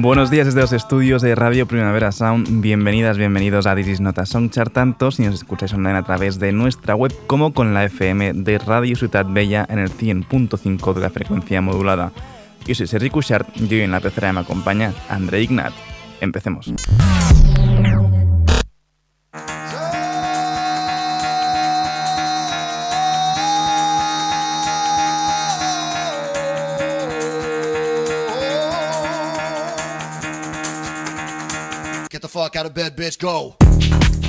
Buenos días desde los estudios de Radio Primavera Sound. Bienvenidas, bienvenidos a This Nota Songchart, tanto si nos escucháis online a través de nuestra web como con la FM de Radio Ciudad Bella en el 100.5 de la frecuencia modulada. Yo soy Sergi Cushart y en la pecera me acompaña André Ignat. Empecemos.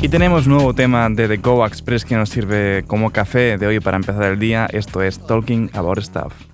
Y tenemos nuevo tema de The Go Express que nos sirve como café de hoy para empezar el día. Esto es Talking About Stuff.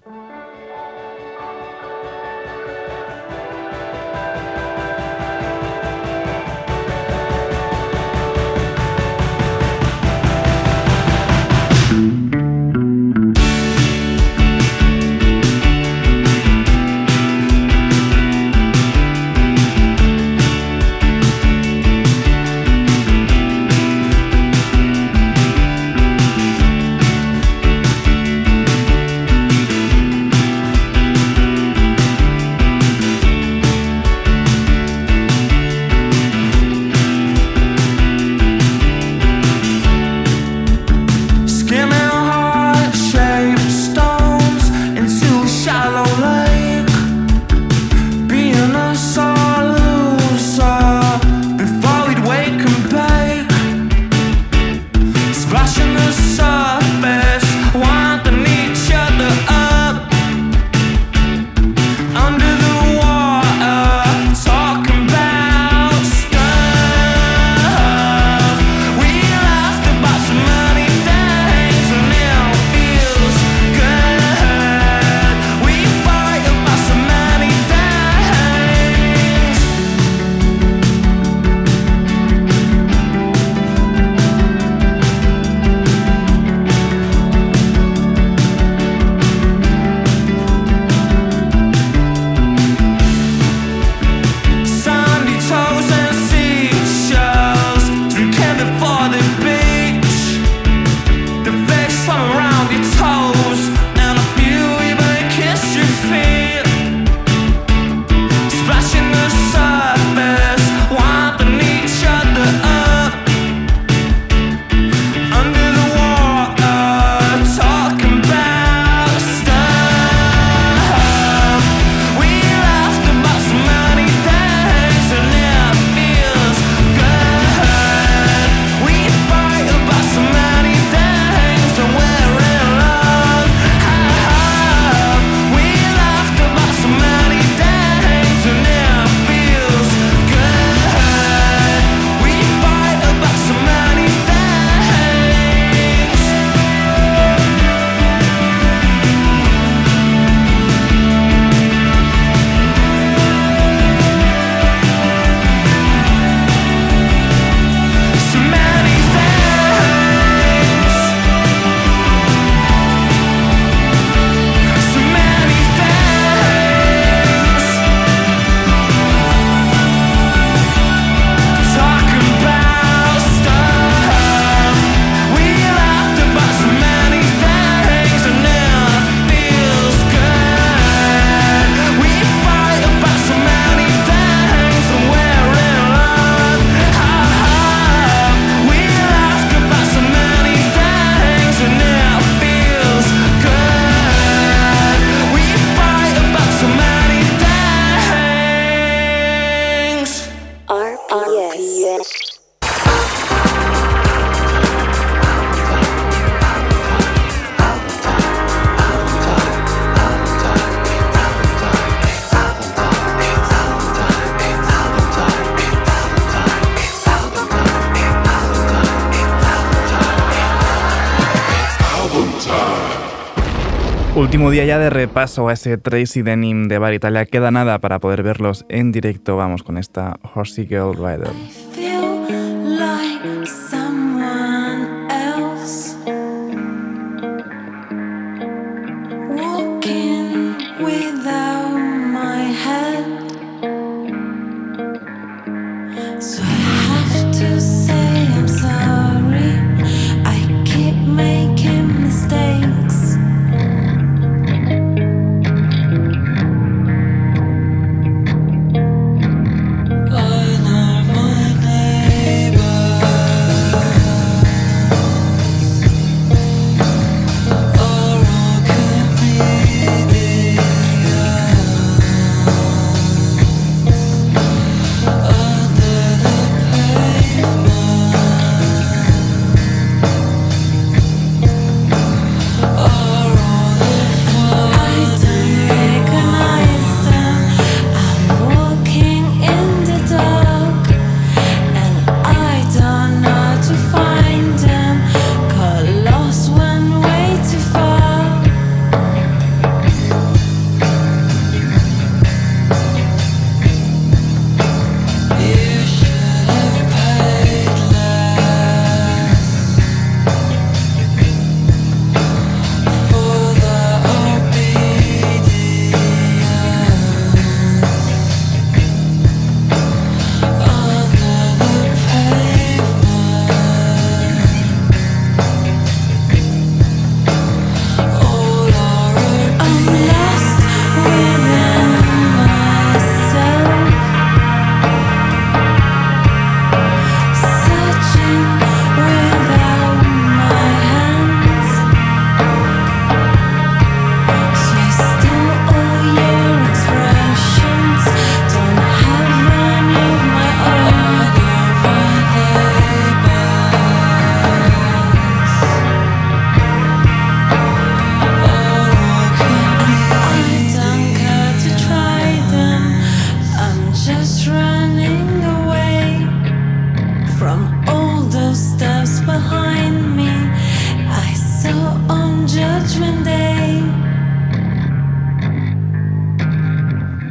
Último día ya de repaso a ese Tracy Denim de Bar Italia. Queda nada para poder verlos en directo. Vamos con esta Horsey Girl Rider.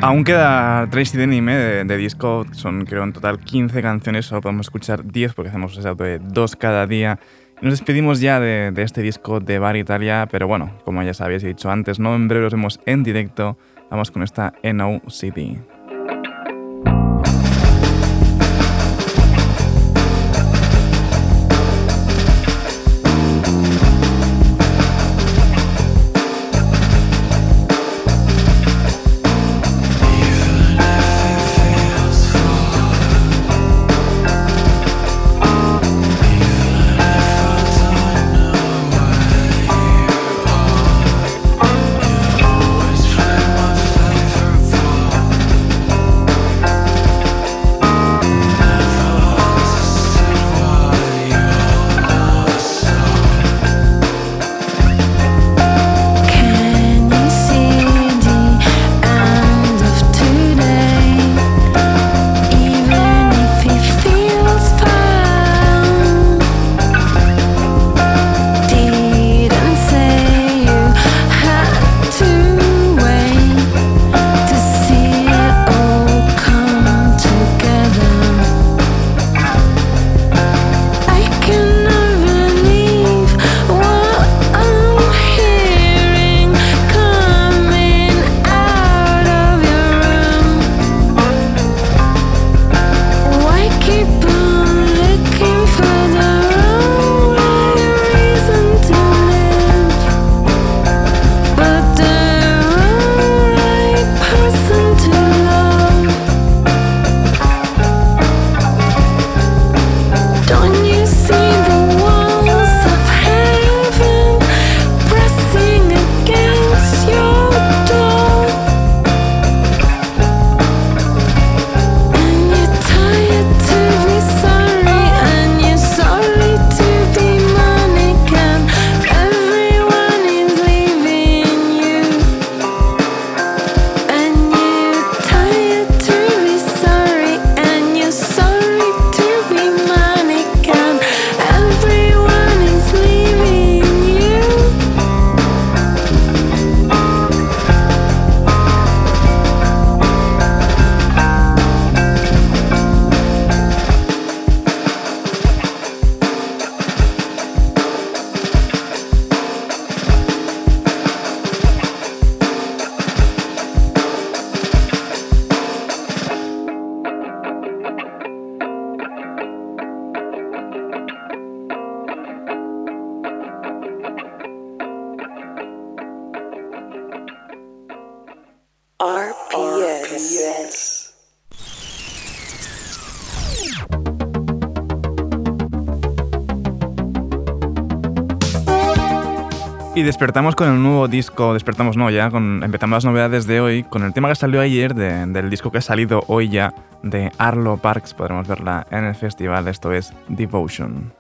Aún queda Tracy Denim de, de, disco, son creo en total 15 canciones, solo podemos escuchar 10 porque hacemos de dos cada día. Nos despedimos ya de, de, este disco de Bar Italia, pero bueno, como ya sabéis, he dicho antes, no en breve los vemos en directo. Vamos con esta NO CD. Despertamos con el nuevo disco, despertamos no ya, empezamos las novedades de hoy, con el tema que salió ayer del disco que ha salido hoy ya de Arlo Parks, podremos verla en el festival, esto es Devotion.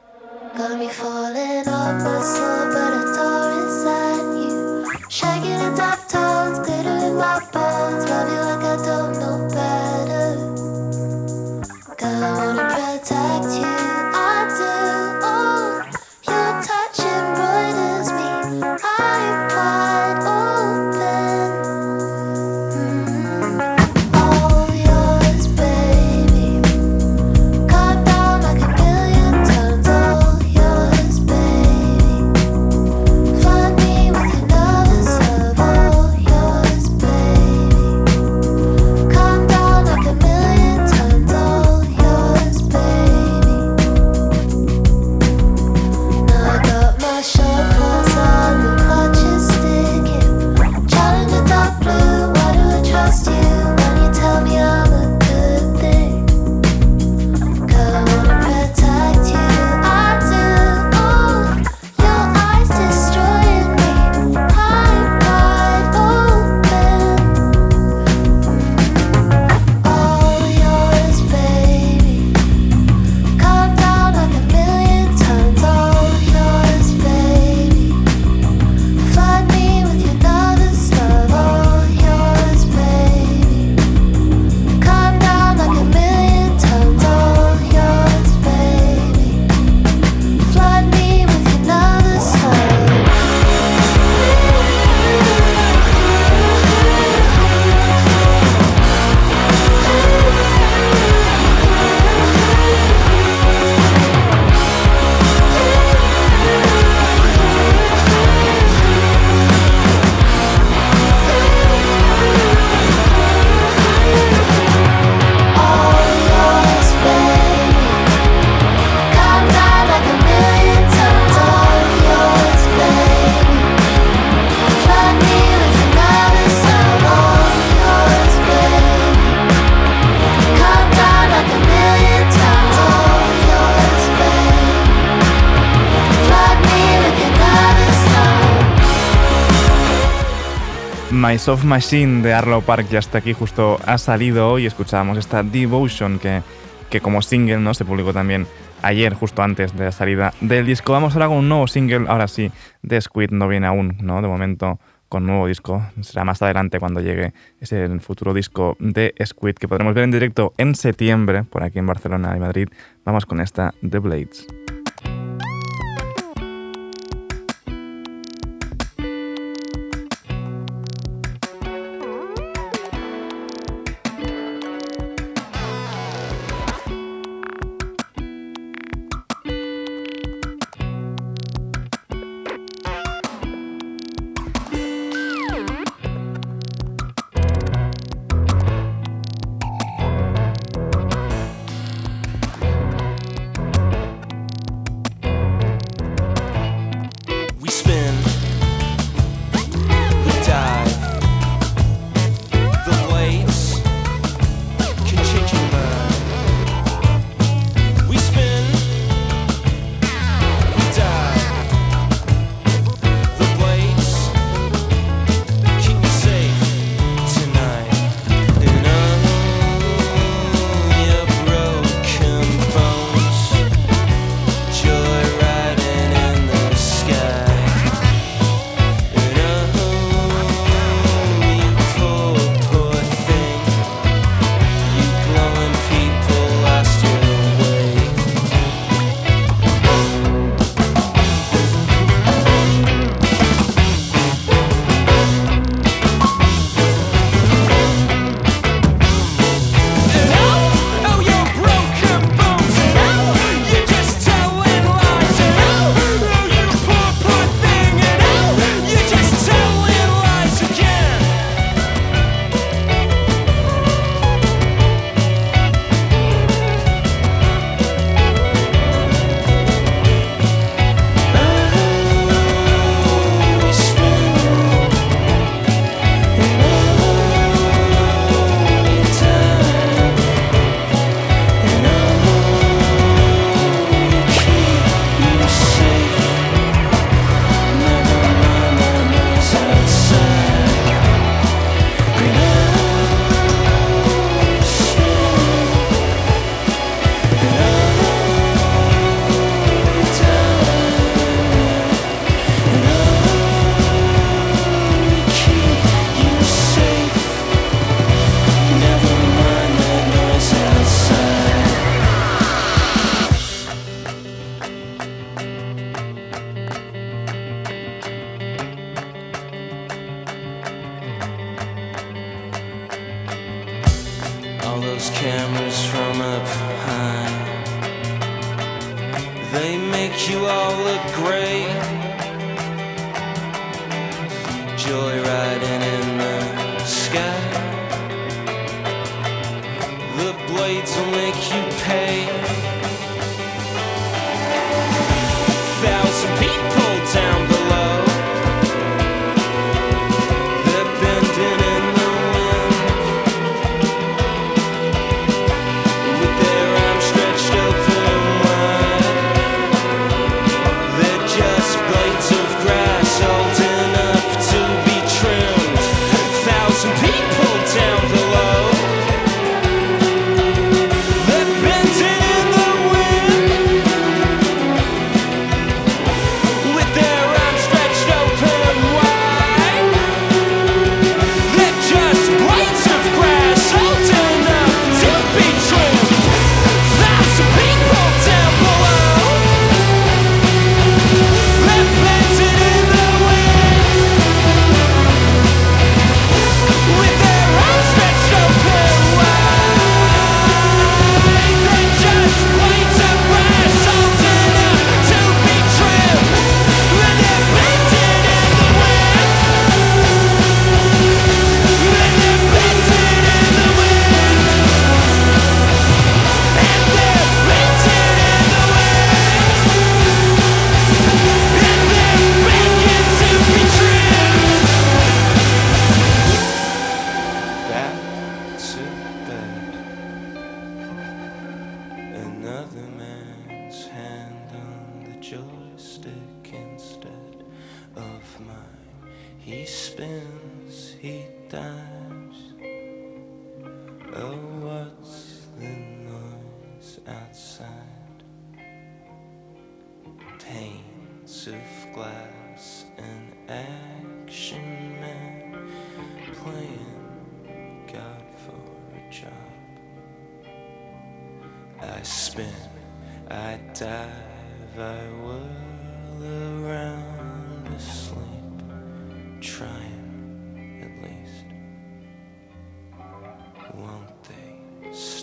My Soft Machine de Arlo Park ya está aquí, justo ha salido hoy. Escuchábamos esta Devotion que, que como single ¿no? se publicó también ayer, justo antes de la salida del disco. Vamos ahora con un nuevo single, ahora sí, de Squid no viene aún, ¿no? De momento con nuevo disco. Será más adelante cuando llegue ese futuro disco de Squid que podremos ver en directo en septiembre por aquí en Barcelona y Madrid. Vamos con esta The Blades.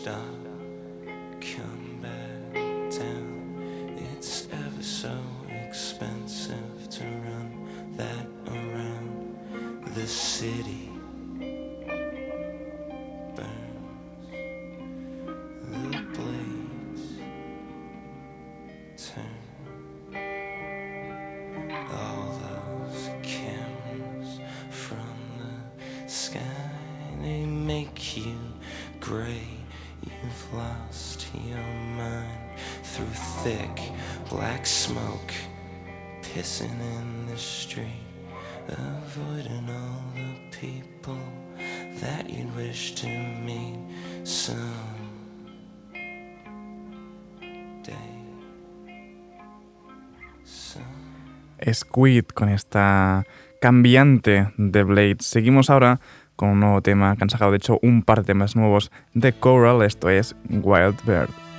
star. black smoke pissing in the street, avoiding all the people that you'd wish to meet some day. Some... Squid con esta cambiante de Blade. Seguimos ahora con un nuevo tema que han sacado, de hecho, un par de temas nuevos de Coral, esto es Wild Bird.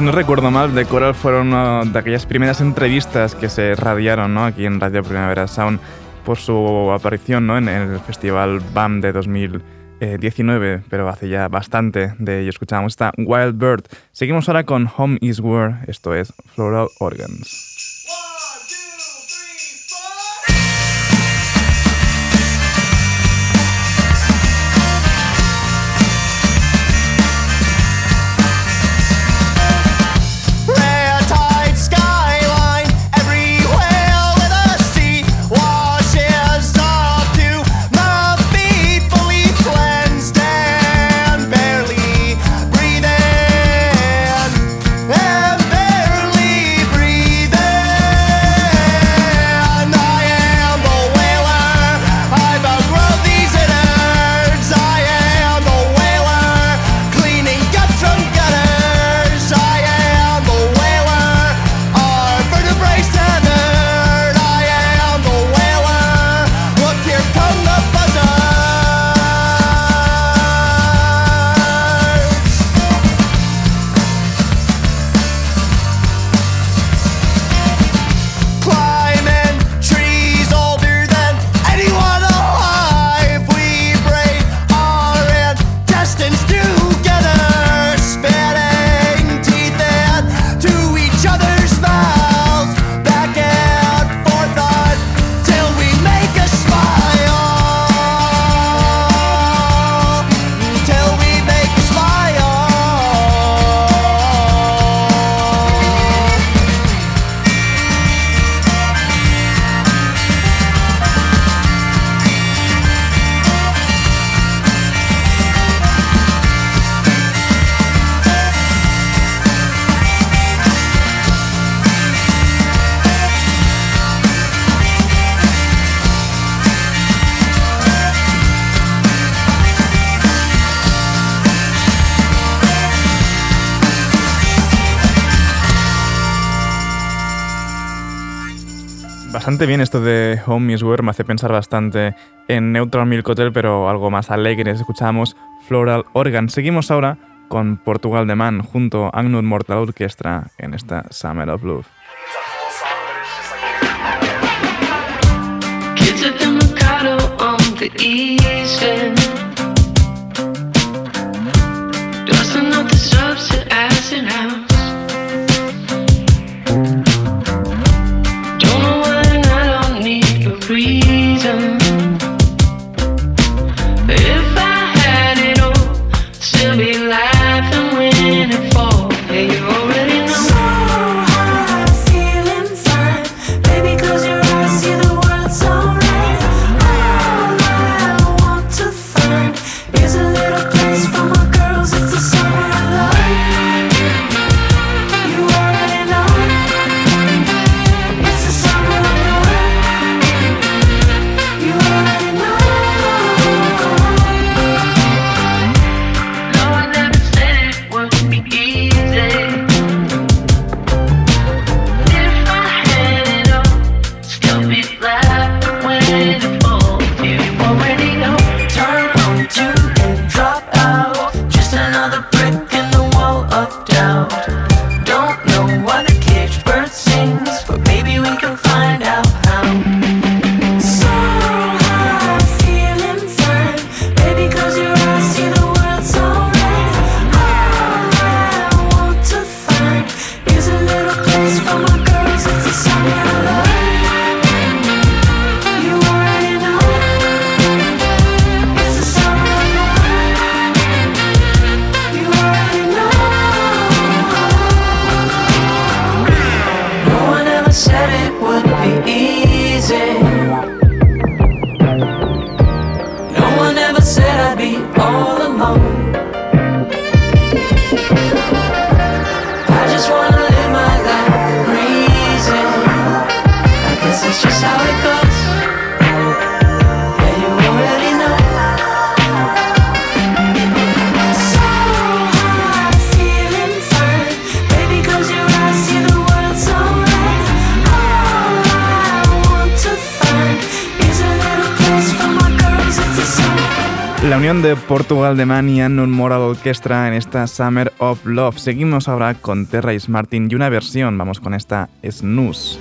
Si no recuerdo mal, The Coral fueron una de aquellas primeras entrevistas que se radiaron ¿no? aquí en Radio Primavera Sound por su aparición ¿no? en el Festival BAM de 2019, pero hace ya bastante de ello escuchamos esta Wild Bird. Seguimos ahora con Home is War, esto es Floral Organs. bastante bien esto de Home is Where, me hace pensar bastante en Neutral Milk Hotel, pero algo más alegre. Escuchamos Floral Organ. Seguimos ahora con Portugal de Man junto a Agnus Mortal Orchestra en esta Summer of Love. The de Portugal de Man y Unknown Moral Orchestra en esta Summer of Love. Seguimos ahora con Terra Martin y una versión, vamos con esta Snooze.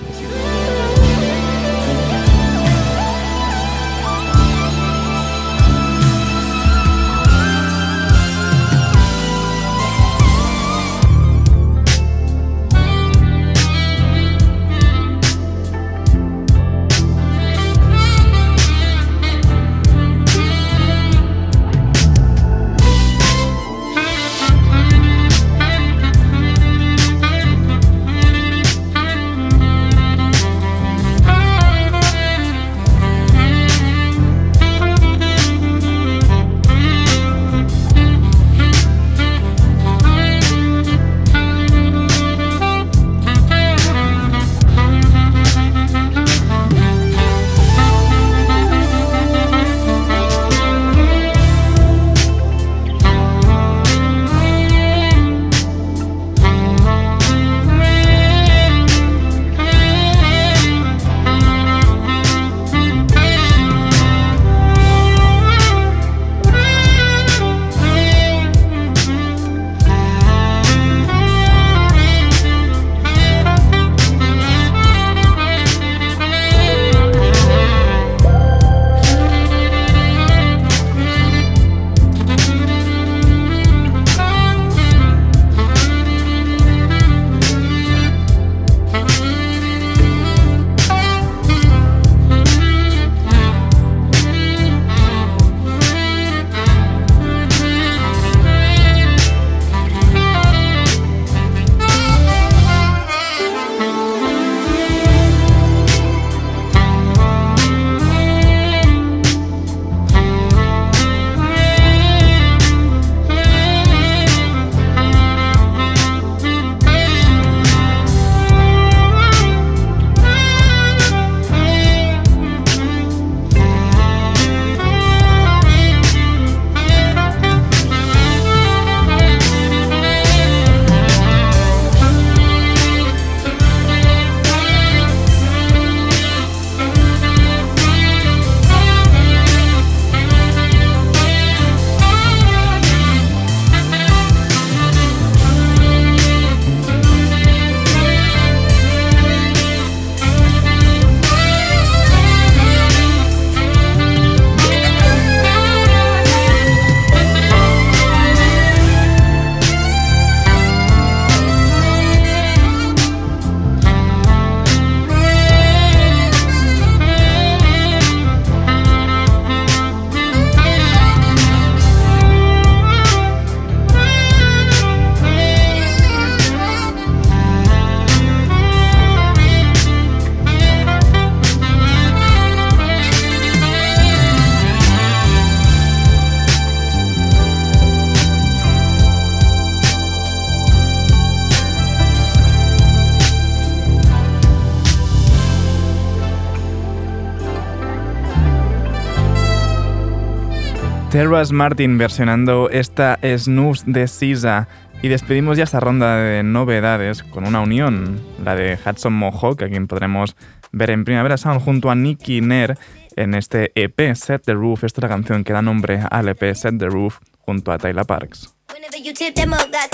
Martin versionando esta Snooze de Sisa. Y despedimos ya esta ronda de novedades con una unión, la de Hudson Mohawk, a quien podremos ver en Primavera Sound junto a Nicky Nair en este EP Set the Roof. Esta es la canción que da nombre al EP Set the Roof junto a Tyler Parks. Whenever you tip up, got.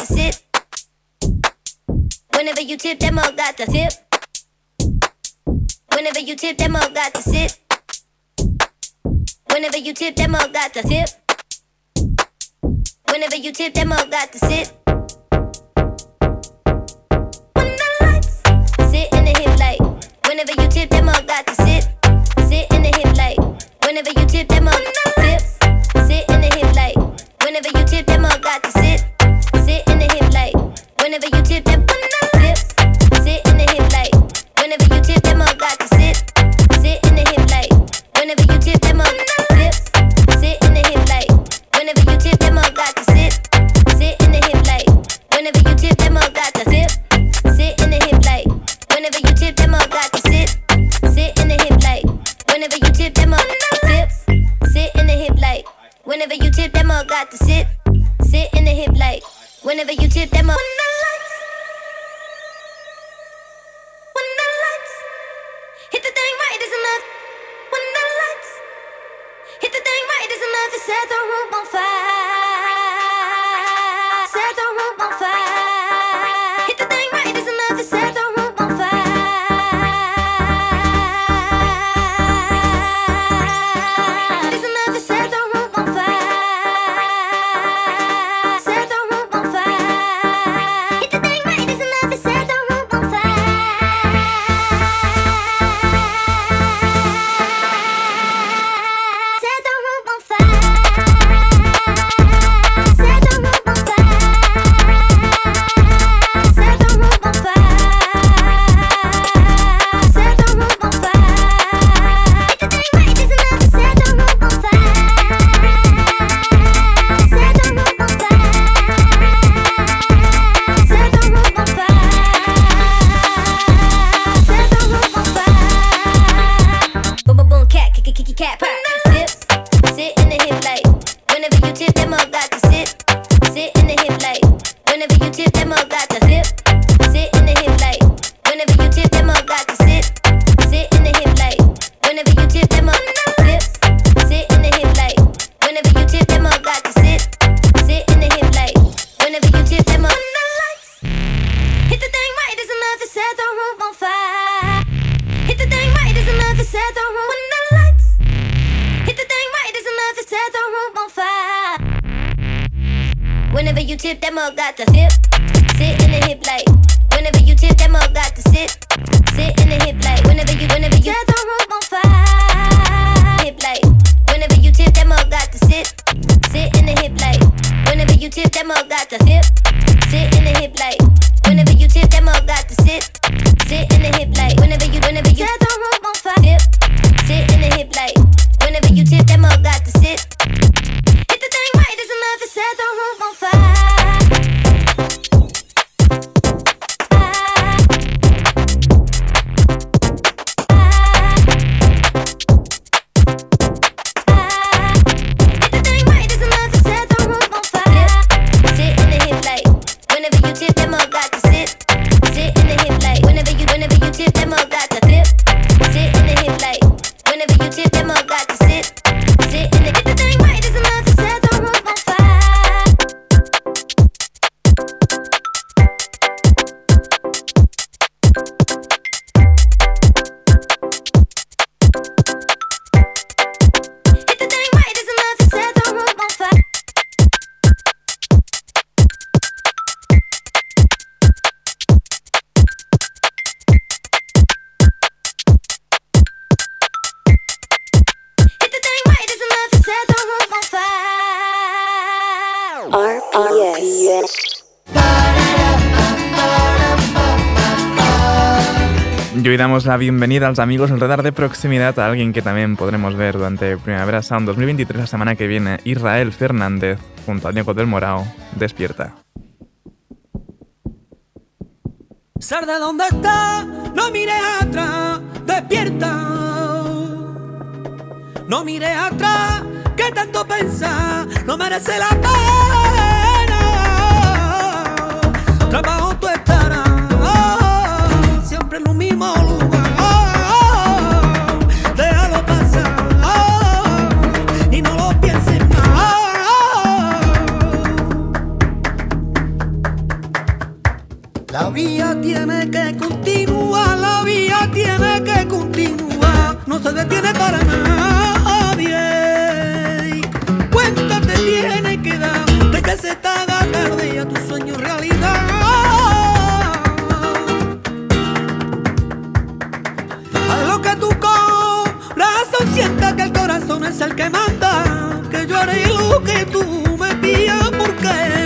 Whenever you tip up, got. Whenever you tip them up, got to lights sit in the hip like. Whenever you tip them up, got to sit. Sit in the hip like. Whenever you tip them up, tip. Sit in the hip like. Whenever you tip them up, got to sit. Sit in the hip like. Whenever you tip them, set the room on fire. Hit the thing right is enough to set the room when the lights. Hit the thing right is enough to set the room on fire. Whenever you tip, that mug got to sip. Sit in the hip like. Whenever you tip, that mug got to sit. Sit in the hip like. Whenever you, whenever you set the room on fire. Hip like. Whenever you tip, that mug got to sit. Sit in the hip like. Whenever you tip, that mug got to sip. Sit in the hip like. La bienvenida a los amigos del radar de proximidad a alguien que también podremos ver durante Primavera Sound 2023 la semana que viene, Israel Fernández, junto a Diego del Morao. Despierta. Sar de dónde está, no mires atrás, despierta. No mires atrás, que tanto pensar, no merece la pena. Trabajo tú estarás, siempre en lo mismo lugar. La vía tiene que continuar, la vía tiene que continuar, no se detiene para nadie. Cuenta te tiene que dar, de que se te haga tarde a tu sueño realidad. A lo que tu corazón sienta que el corazón es el que manda, que yo haré lo que tú me pidas porque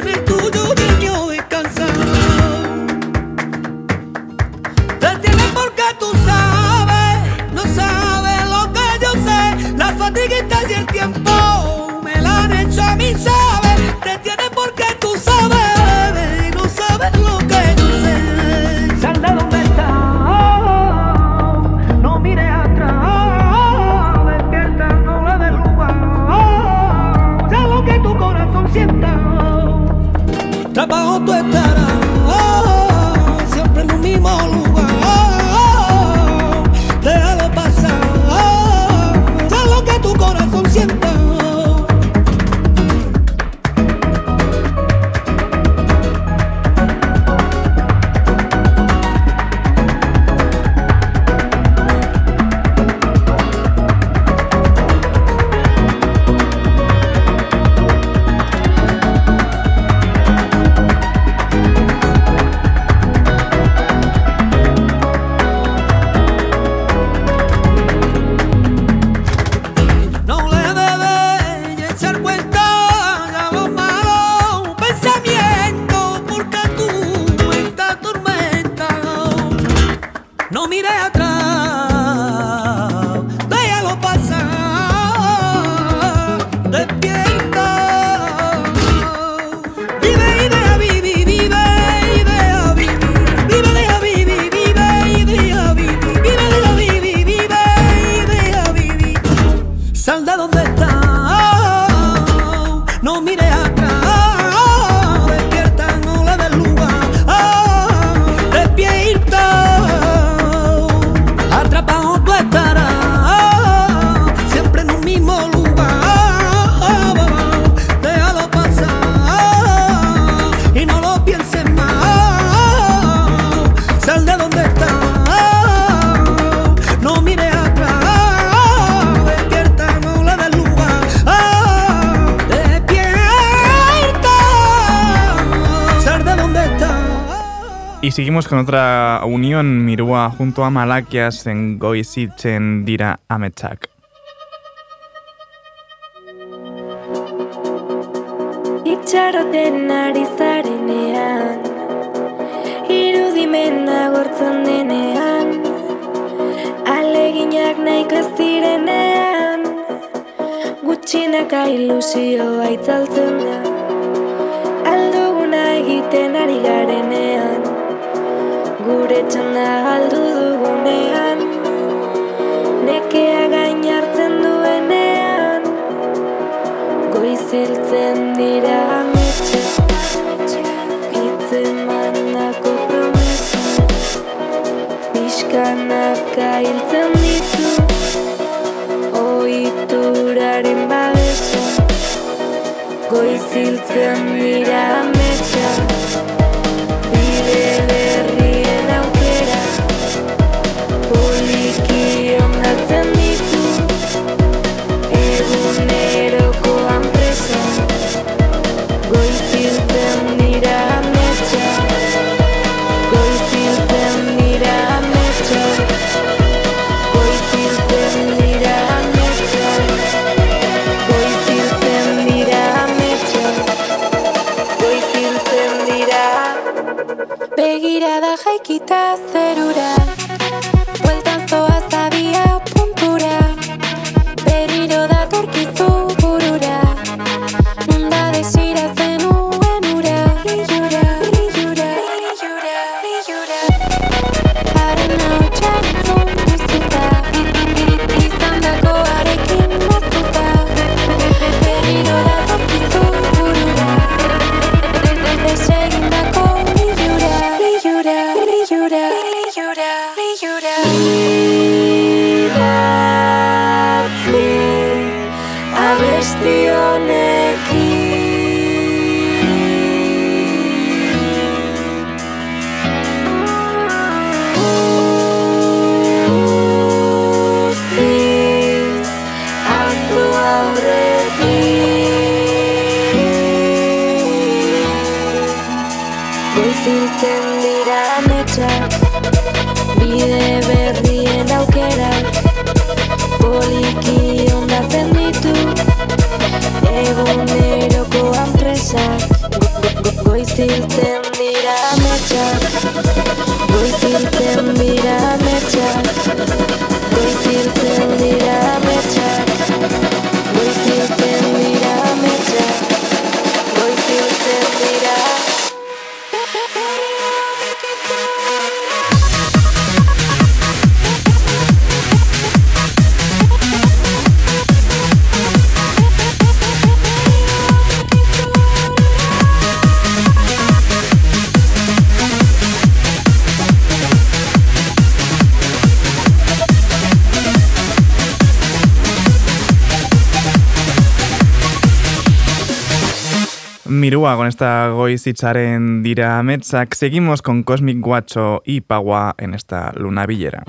con otra unión, Mirúa junto a Malakias en Goisichen dira Ametsak. Itxaroten ari zarenean Irudimen agortzen denean Aleginak nahiko ez direnean Gutxinaka ilusio aitzaltzen da aurretik Goizilten esta goizitzaren dira metzak, seguimos con Cosmic Guacho y Pagua en esta luna villera.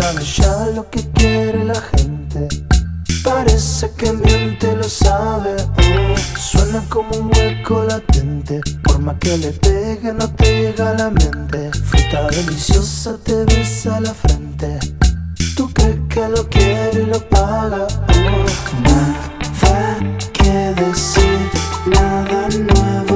sabes ya lo que quiere la gente. Parece que el miente, lo sabe. Oh, suena como un hueco latente. Por más que le pegue, no te llega a la mente. Fruta deliciosa te besa la frente. Tú crees que lo quiere y lo paga. Oh. Nada que decir, nada nuevo.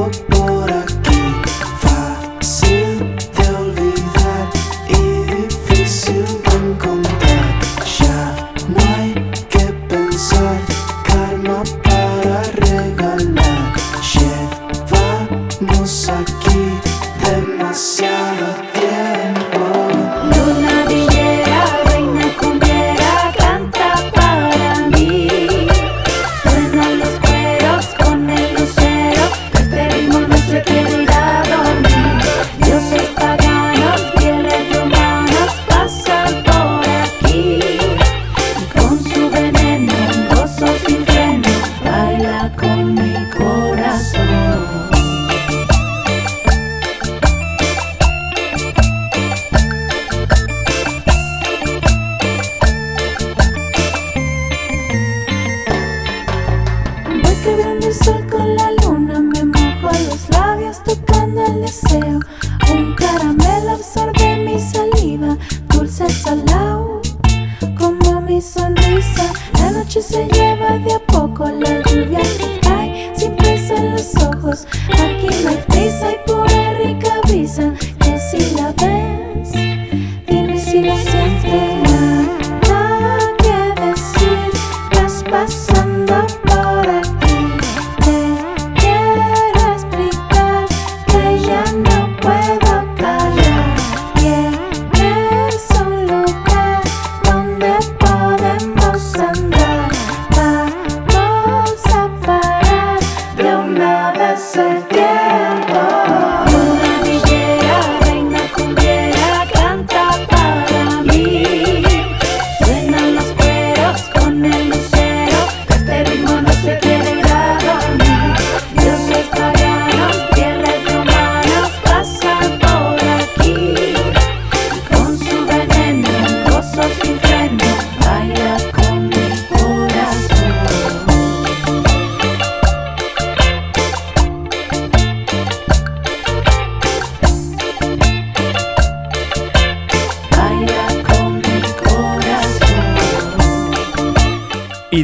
yeah.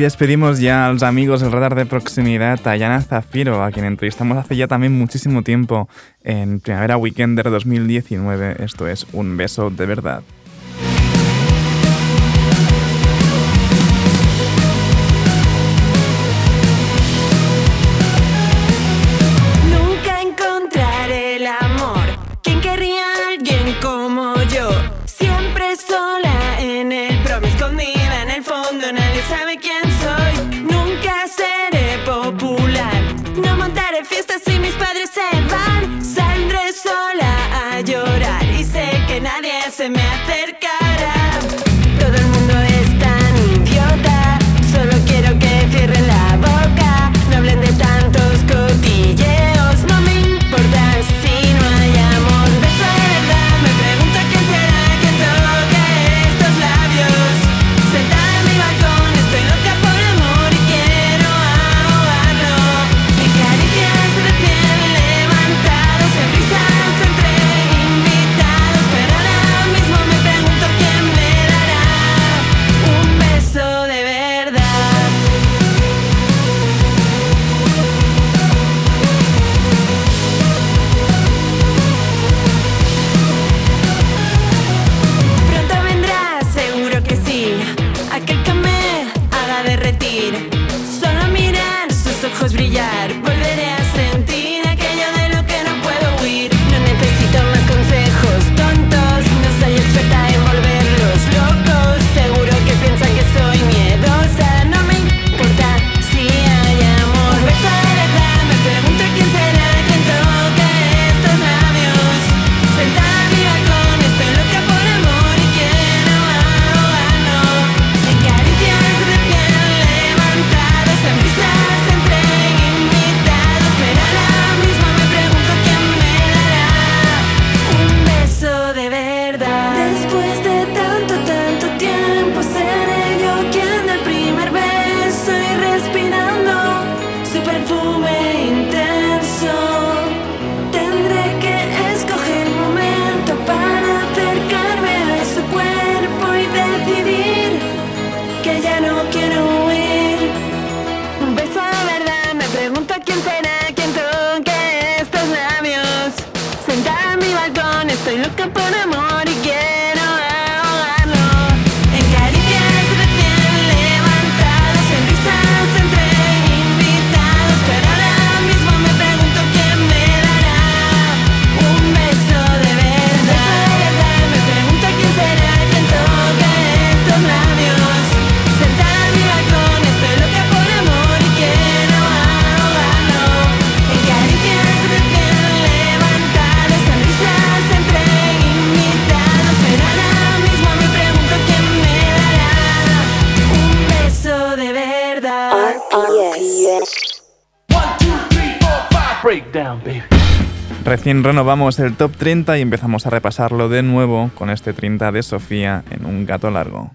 despedimos ya a los amigos del radar de proximidad, a Zafiro, a quien entrevistamos hace ya también muchísimo tiempo en Primavera Weekender 2019. Esto es Un Beso de Verdad. Recién renovamos el top 30 y empezamos a repasarlo de nuevo con este 30 de Sofía en un gato largo.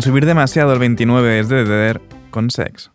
sin subir demasiado el 29 es de Dead con Sex.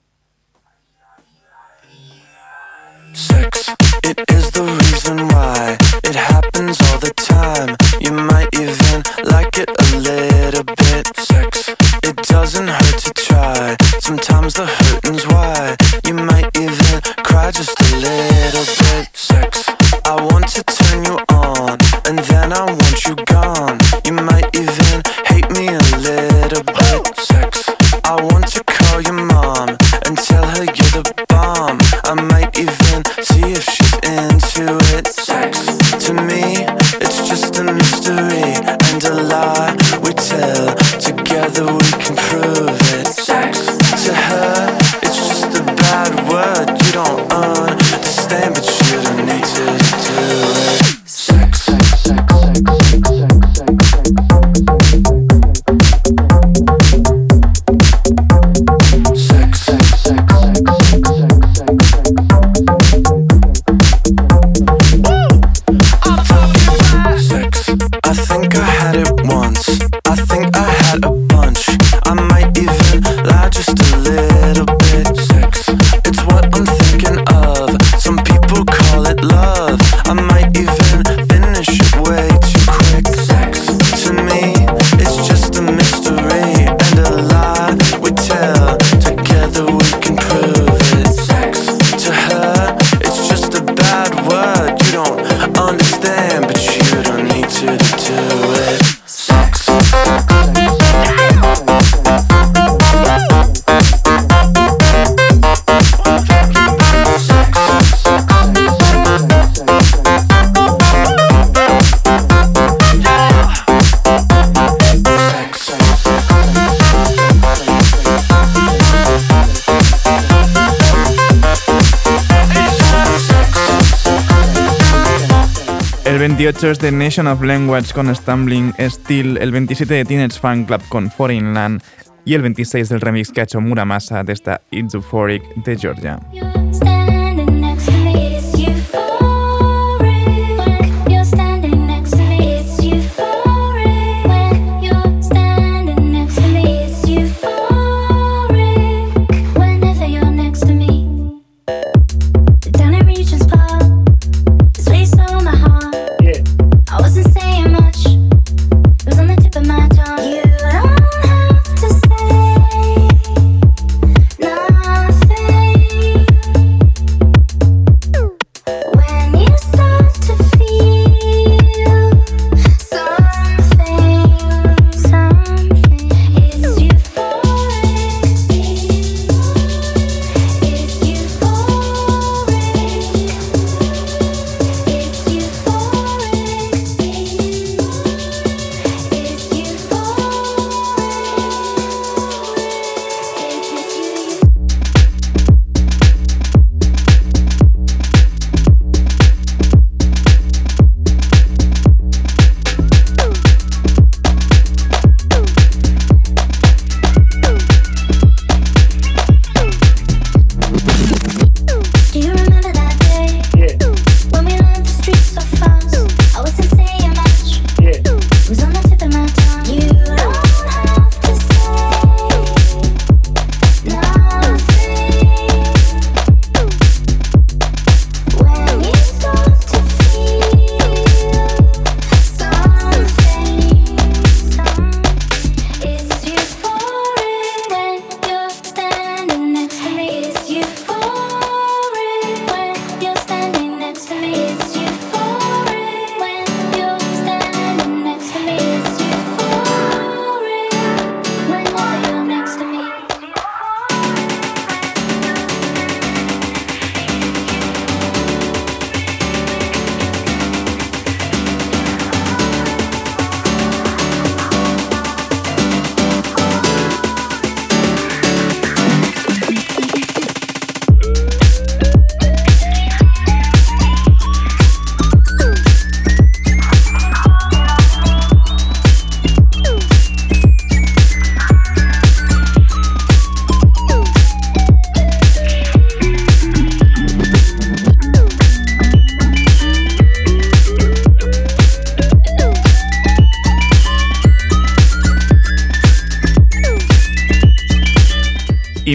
The Nation of Language con Stumbling Steel, el 27 de Teenage Fan Club con Foreign Land y el 26 del remix que ha hecho Muramasa de esta It's Euphoric de Georgia.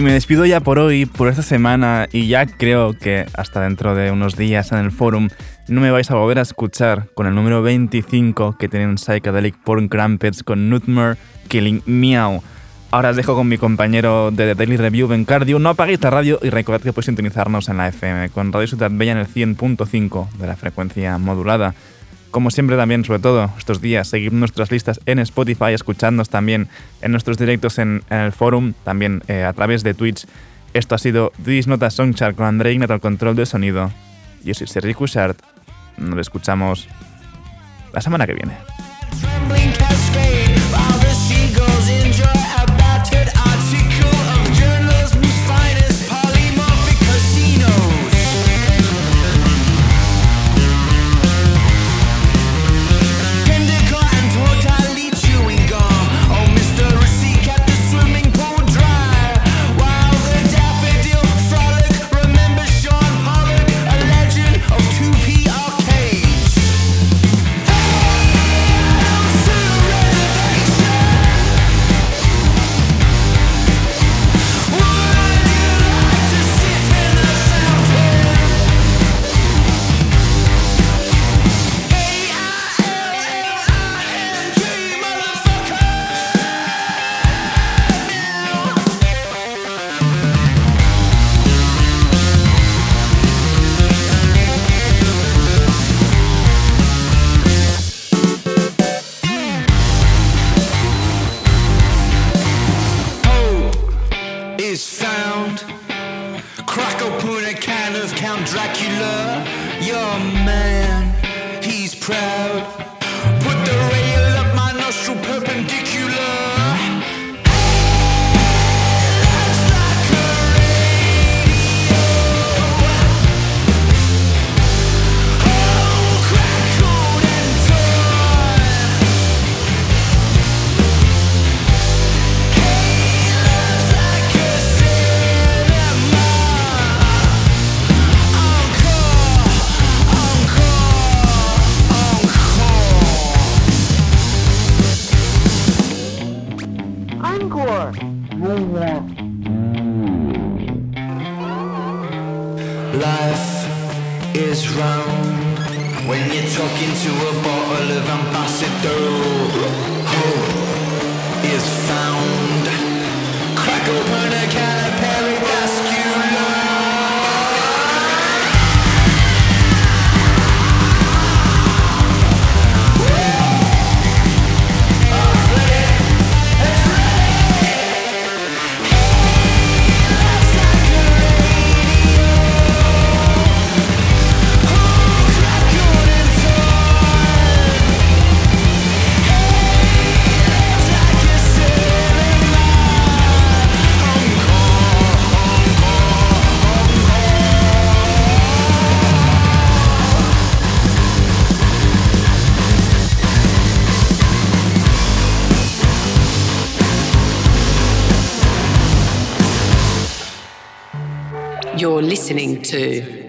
Me despido ya por hoy, por esta semana, y ya creo que hasta dentro de unos días en el forum no me vais a volver a escuchar con el número 25 que tienen Psychedelic Porn Crumpets con Nutmer Killing Meow. Ahora os dejo con mi compañero de The Daily Review, Ben Cardio. No apaguéis la radio y recordad que podéis sintonizarnos en la FM con Radio Ciudad Bella en el 100.5 de la frecuencia modulada. Como siempre también, sobre todo estos días, seguir nuestras listas en Spotify, escuchándonos también en nuestros directos en, el forum, también eh, a través de Twitch. Esto ha sido This Nota Songchart con André Ignat al control del sonido. Yo soy Sergi Cushart. Nos escuchamos la semana que viene. Crack open a can of Count Dracula. Your man, he's proud. Put the rail up my nostril perpendicular.